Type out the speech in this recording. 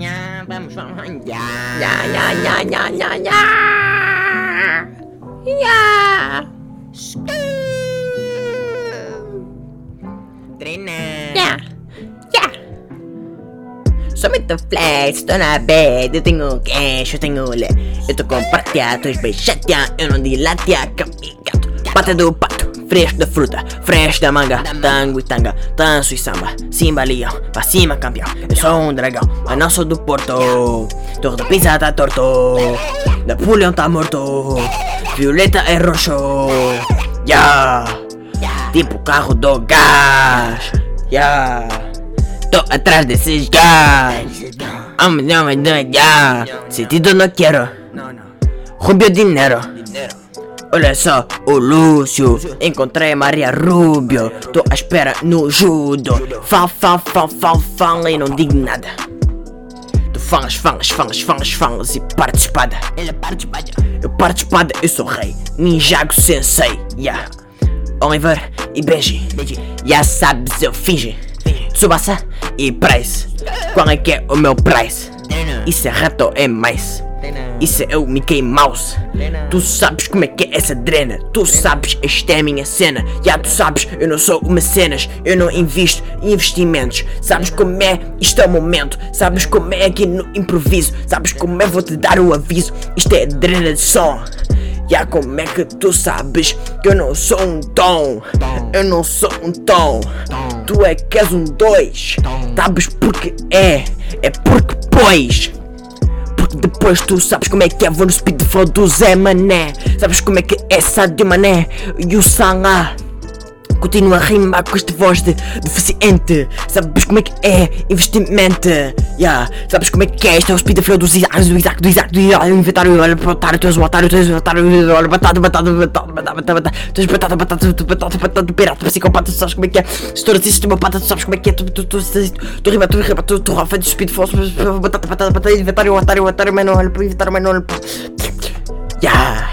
ya, vamos, vamos, ya. Ya, ya, ya, ya, ya, ya. Ya. Trena. Ya. Ya. Sono flex, sto una bed, io tengo cash, io tengo le. Io sto compartiato, sbesciatia, io non dilatia, capicato. Patate, patate. Fresco da fruta, fresco da manga, tango e tanga, tanso e samba, simba leão, pra cima campeão. Eu sou um dragão, mas não sou do Porto. Da Pisa tá torto, Napoleão tá morto, Violeta é roxo, ya. Tipo carro do gás, ya. Tô atrás desses gás. Amo, não, mas não, ya. Sentido não quero. Rubio dinheiro. Olha só, o Lúcio, encontrei Maria Rubio, tô à espera no judo. Fala, fala, fala, fala, fala e não digo nada. Tu falas, falas, falas, falas, falas e parte espada. Ele parte, parte. Eu parto espada, eu sou rei, Ninjago Sensei, yeah. Oliver e Benji, já sabes, eu finge. Tsubasa e Price, qual é que é o meu price? Isso é rato, é mais. Isso é o Mickey Mouse. Tu sabes como é que é essa drena. Tu sabes, esta é a minha cena. Já tu sabes, eu não sou uma cenas. Eu não invisto em investimentos. Sabes como é? Isto é o momento. Sabes como é aqui no improviso. Sabes como é? Vou te dar o aviso. Isto é drena de som. Já como é que tu sabes que eu não sou um tom? Eu não sou um tom. Tu é que és um dois. Sabes porque é? É porque pois. Depois tu sabes como é que é, vou no speed flow do Zé Mané. Sabes como é que é Sadio Mané? E o Salah Continua a rimar com esta voz de deficiente Sabes como é que é investimento yeah. Sabes como é que é, este é o speed flow do Isaac, do Isaac, do Isaac, do Isaac Inventário, olha para o otário, tu és o otário, tu és o otário Olha batata, batata, batata, batata, batata Tu és batata, batata, tu batata, batata, pirata, psicopata Tu sabes como é que é, se tu racistas, uma pata, tu sabes como é que é Tu, tu, tu, tu, tu rima, tu rima, tu, tu rafa de speed flow Batata, batata, batata, inventário, otário, otário Mas olha para o inventário, mas olha para... Yeah